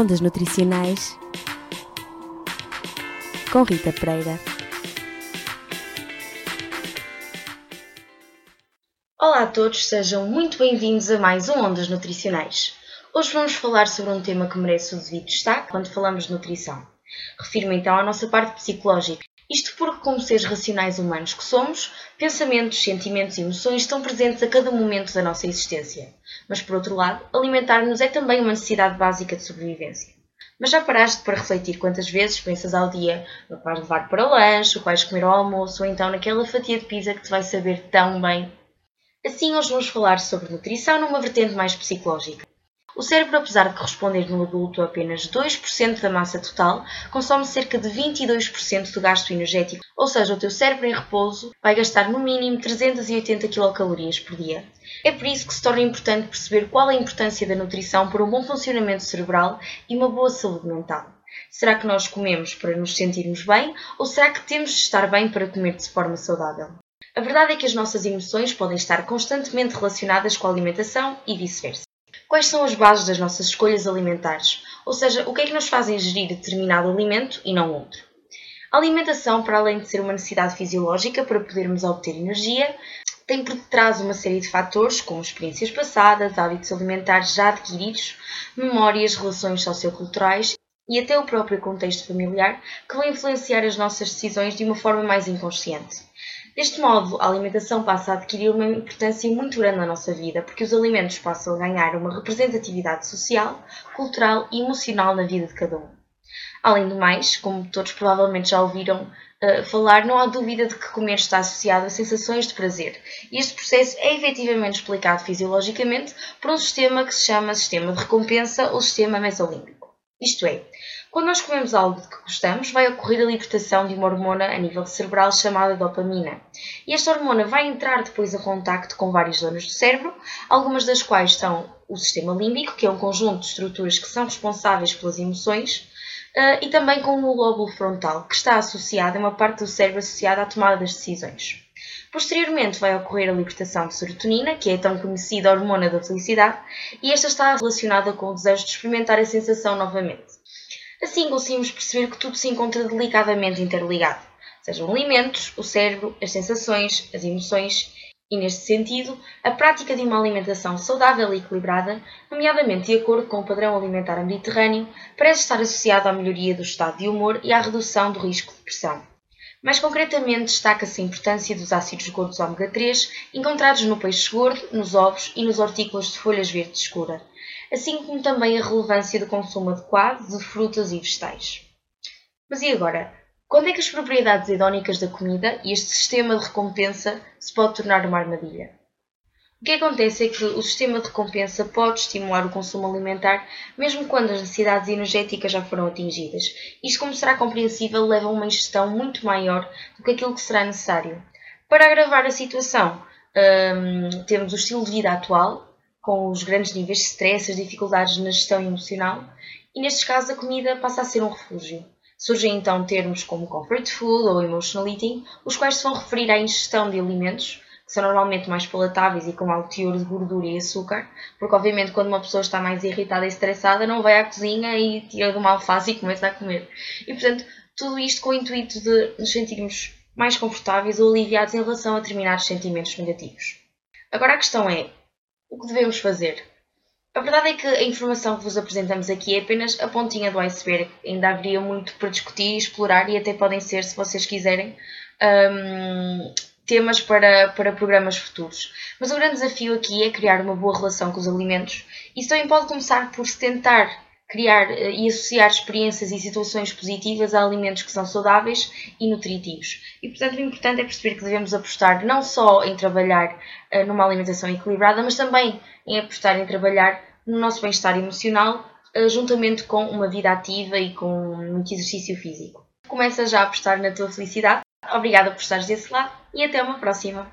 Ondas Nutricionais com Rita Pereira. Olá a todos, sejam muito bem-vindos a mais um Ondas Nutricionais. Hoje vamos falar sobre um tema que merece o devido destaque quando falamos de nutrição. Refiro-me então à nossa parte psicológica. Isto porque, como seres racionais humanos que somos, pensamentos, sentimentos e emoções estão presentes a cada momento da nossa existência. Mas, por outro lado, alimentar-nos é também uma necessidade básica de sobrevivência. Mas já paraste para refletir quantas vezes pensas ao dia no que vais levar para o lanche, o que vais comer ao almoço ou então naquela fatia de pizza que te vai saber tão bem? Assim, hoje vamos falar sobre nutrição numa vertente mais psicológica. O cérebro, apesar de corresponder no adulto a apenas 2% da massa total, consome cerca de 22% do gasto energético, ou seja, o teu cérebro em repouso vai gastar no mínimo 380 quilocalorias por dia. É por isso que se torna importante perceber qual a importância da nutrição para um bom funcionamento cerebral e uma boa saúde mental. Será que nós comemos para nos sentirmos bem ou será que temos de estar bem para comer de forma saudável? A verdade é que as nossas emoções podem estar constantemente relacionadas com a alimentação e vice-versa. Quais são as bases das nossas escolhas alimentares? Ou seja, o que é que nos faz ingerir determinado alimento e não outro? A alimentação, para além de ser uma necessidade fisiológica para podermos obter energia, tem por detrás uma série de fatores, como experiências passadas, hábitos alimentares já adquiridos, memórias, relações socioculturais e até o próprio contexto familiar, que vão influenciar as nossas decisões de uma forma mais inconsciente. Deste modo, a alimentação passa a adquirir uma importância muito grande na nossa vida, porque os alimentos passam a ganhar uma representatividade social, cultural e emocional na vida de cada um. Além do mais, como todos provavelmente já ouviram uh, falar, não há dúvida de que comer está associado a sensações de prazer. E este processo é efetivamente explicado fisiologicamente por um sistema que se chama sistema de recompensa ou sistema mesolímbico. Isto é, quando nós comemos algo de que gostamos, vai ocorrer a libertação de uma hormona a nível cerebral chamada dopamina. E esta hormona vai entrar depois em contacto com várias zonas do cérebro, algumas das quais são o sistema límbico, que é um conjunto de estruturas que são responsáveis pelas emoções, eh, e também com o lóbulo frontal, que está associado a uma parte do cérebro associada à tomada das decisões. Posteriormente vai ocorrer a libertação de serotonina, que é a tão conhecida hormona da felicidade, e esta está relacionada com o desejo de experimentar a sensação novamente. Assim conseguimos perceber que tudo se encontra delicadamente interligado, sejam alimentos, o cérebro, as sensações, as emoções e, neste sentido, a prática de uma alimentação saudável e equilibrada, nomeadamente de acordo com o padrão alimentar mediterrâneo, parece estar associada à melhoria do estado de humor e à redução do risco de depressão. Mais concretamente, destaca-se a importância dos ácidos gordos ômega 3 encontrados no peixe gordo, nos ovos e nos hortícolas de folhas verdes escura, assim como também a relevância do consumo adequado de frutas e vegetais. Mas e agora? Quando é que as propriedades hedónicas da comida e este sistema de recompensa se pode tornar uma armadilha? O que acontece é que o sistema de recompensa pode estimular o consumo alimentar mesmo quando as necessidades energéticas já foram atingidas. Isto, como será compreensível, leva a uma ingestão muito maior do que aquilo que será necessário. Para agravar a situação, hum, temos o estilo de vida atual, com os grandes níveis de stress, as dificuldades na gestão emocional, e nestes casos a comida passa a ser um refúgio. Surgem então termos como comfort food ou emotional eating, os quais se vão referir à ingestão de alimentos são normalmente mais palatáveis e com alto teor de gordura e açúcar, porque obviamente quando uma pessoa está mais irritada e estressada não vai à cozinha e tira de uma alface e começa a comer. E portanto, tudo isto com o intuito de nos sentirmos mais confortáveis ou aliviados em relação a determinados sentimentos negativos. Agora a questão é, o que devemos fazer? A verdade é que a informação que vos apresentamos aqui é apenas a pontinha do iceberg. Ainda haveria muito para discutir explorar, e até podem ser, se vocês quiserem, um, temas para, para programas futuros. Mas o grande desafio aqui é criar uma boa relação com os alimentos. Isso também pode começar por se tentar criar eh, e associar experiências e situações positivas a alimentos que são saudáveis e nutritivos. E, portanto, o importante é perceber que devemos apostar não só em trabalhar uh, numa alimentação equilibrada, mas também em apostar em trabalhar no nosso bem-estar emocional, uh, juntamente com uma vida ativa e com muito exercício físico. Começa já a apostar na tua felicidade. Obrigada por estares desse lado e até uma próxima!